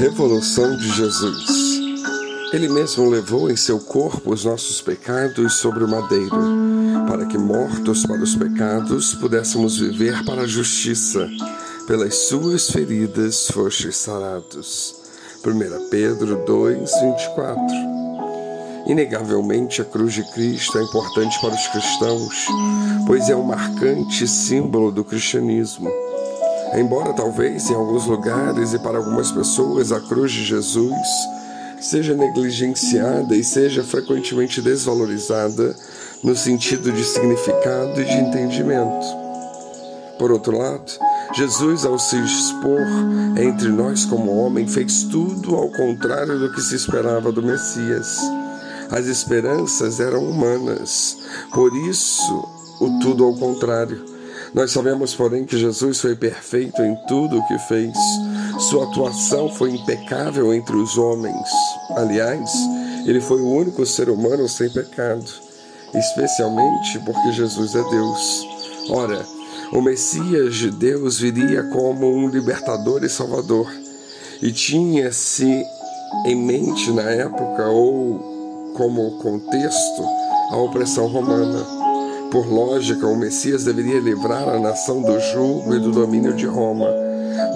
revolução de Jesus. Ele mesmo levou em seu corpo os nossos pecados sobre o madeiro, para que, mortos para os pecados, pudéssemos viver para a justiça. Pelas suas feridas fostes sarados. 1 Pedro 2, 24. Inegavelmente, a cruz de Cristo é importante para os cristãos, pois é um marcante símbolo do cristianismo. Embora talvez em alguns lugares e para algumas pessoas a cruz de Jesus seja negligenciada e seja frequentemente desvalorizada no sentido de significado e de entendimento. Por outro lado, Jesus, ao se expor entre nós como homem, fez tudo ao contrário do que se esperava do Messias. As esperanças eram humanas, por isso, o tudo ao contrário. Nós sabemos, porém, que Jesus foi perfeito em tudo o que fez. Sua atuação foi impecável entre os homens. Aliás, ele foi o único ser humano sem pecado, especialmente porque Jesus é Deus. Ora, o Messias de Deus viria como um libertador e salvador, e tinha-se em mente na época ou como contexto a opressão romana. Por lógica, o Messias deveria livrar a nação do jugo e do domínio de Roma.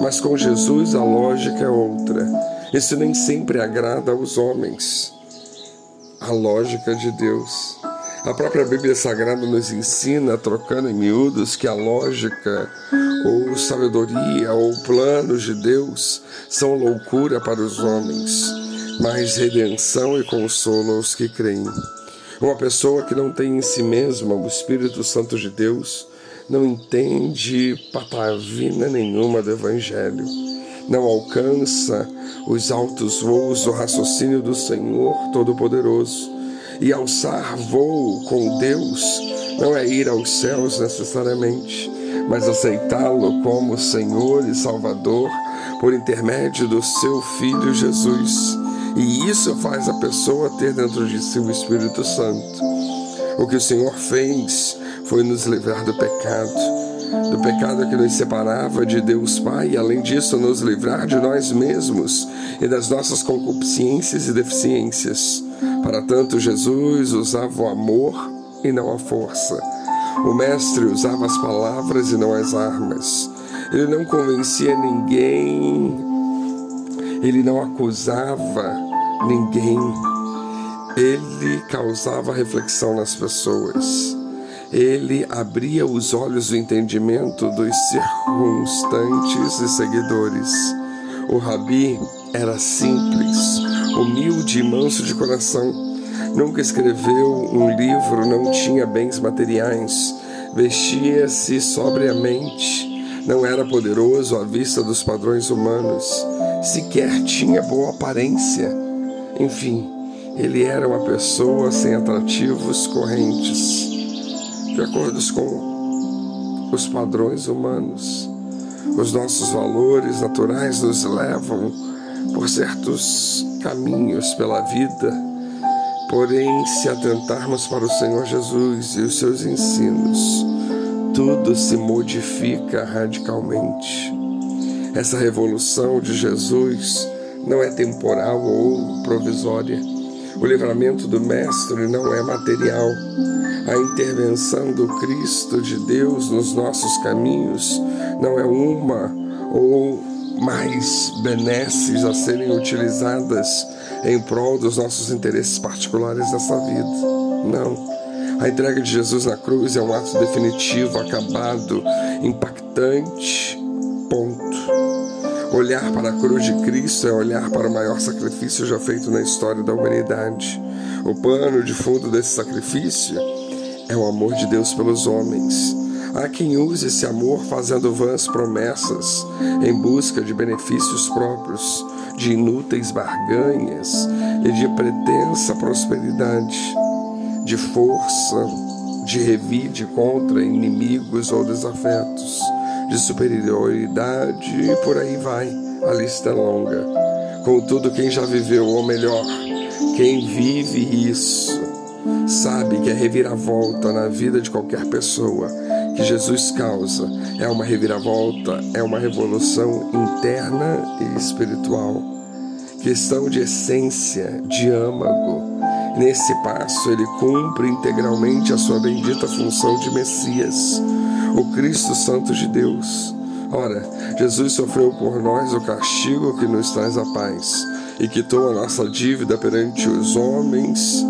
Mas com Jesus a lógica é outra. Isso nem sempre agrada aos homens. A lógica de Deus. A própria Bíblia Sagrada nos ensina, trocando em miúdos, que a lógica, ou sabedoria, ou planos de Deus são loucura para os homens, mas redenção e consolo aos que creem. Uma pessoa que não tem em si mesma o Espírito Santo de Deus não entende patavina nenhuma do Evangelho, não alcança os altos voos do raciocínio do Senhor Todo-Poderoso. E alçar voo com Deus não é ir aos céus necessariamente, mas aceitá-lo como Senhor e Salvador por intermédio do seu Filho Jesus e isso faz a pessoa ter dentro de si o Espírito Santo. O que o Senhor fez foi nos livrar do pecado, do pecado que nos separava de Deus Pai, e além disso, nos livrar de nós mesmos e das nossas concupiscências e deficiências. Para tanto, Jesus usava o amor e não a força. O Mestre usava as palavras e não as armas. Ele não convencia ninguém ele não acusava ninguém, ele causava reflexão nas pessoas. Ele abria os olhos do entendimento dos circunstantes e seguidores. O rabi era simples, humilde e manso de coração. Nunca escreveu um livro, não tinha bens materiais, vestia-se sobriamente, não era poderoso à vista dos padrões humanos sequer tinha boa aparência. Enfim, ele era uma pessoa sem atrativos correntes, de acordo com os padrões humanos. Os nossos valores naturais nos levam por certos caminhos pela vida, porém, se atentarmos para o Senhor Jesus e os seus ensinos, tudo se modifica radicalmente. Essa revolução de Jesus não é temporal ou provisória. O livramento do Mestre não é material. A intervenção do Cristo de Deus nos nossos caminhos não é uma ou mais benesses a serem utilizadas em prol dos nossos interesses particulares nessa vida. Não. A entrega de Jesus na cruz é um ato definitivo, acabado, impactante, ponto. Olhar para a cruz de Cristo é olhar para o maior sacrifício já feito na história da humanidade. O pano de fundo desse sacrifício é o amor de Deus pelos homens. Há quem use esse amor fazendo vãs promessas em busca de benefícios próprios, de inúteis barganhas e de pretensa prosperidade, de força, de revide contra inimigos ou desafetos de superioridade e por aí vai. A lista é longa. Contudo, quem já viveu, ou melhor, quem vive isso, sabe que a reviravolta na vida de qualquer pessoa que Jesus causa é uma reviravolta, é uma revolução interna e espiritual. questão de essência, de âmago. Nesse passo, ele cumpre integralmente a sua bendita função de Messias, o Cristo Santo de Deus. Ora, Jesus sofreu por nós o castigo que nos traz a paz e quitou a nossa dívida perante os homens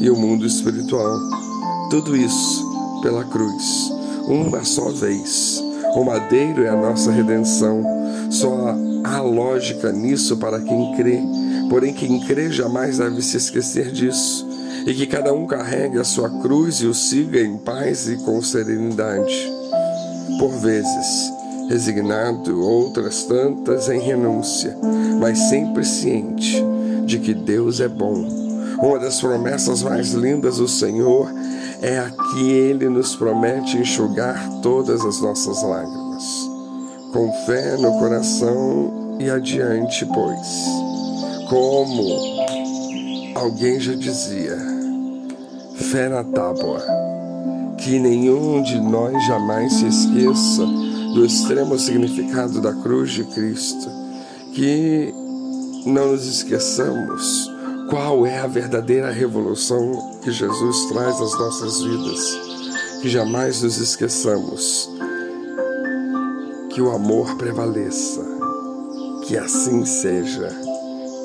e o mundo espiritual. Tudo isso pela cruz, uma só vez. O madeiro é a nossa redenção. Só há lógica nisso para quem crê. Porém, quem crê jamais deve se esquecer disso. E que cada um carregue a sua cruz e o siga em paz e com serenidade. Por vezes, resignado, outras tantas em renúncia, mas sempre ciente de que Deus é bom. Uma das promessas mais lindas do Senhor é a que Ele nos promete enxugar todas as nossas lágrimas. Com fé no coração e adiante, pois. Como alguém já dizia, fé na tábua, que nenhum de nós jamais se esqueça do extremo significado da cruz de Cristo, que não nos esqueçamos qual é a verdadeira revolução que Jesus traz às nossas vidas, que jamais nos esqueçamos que o amor prevaleça, que assim seja,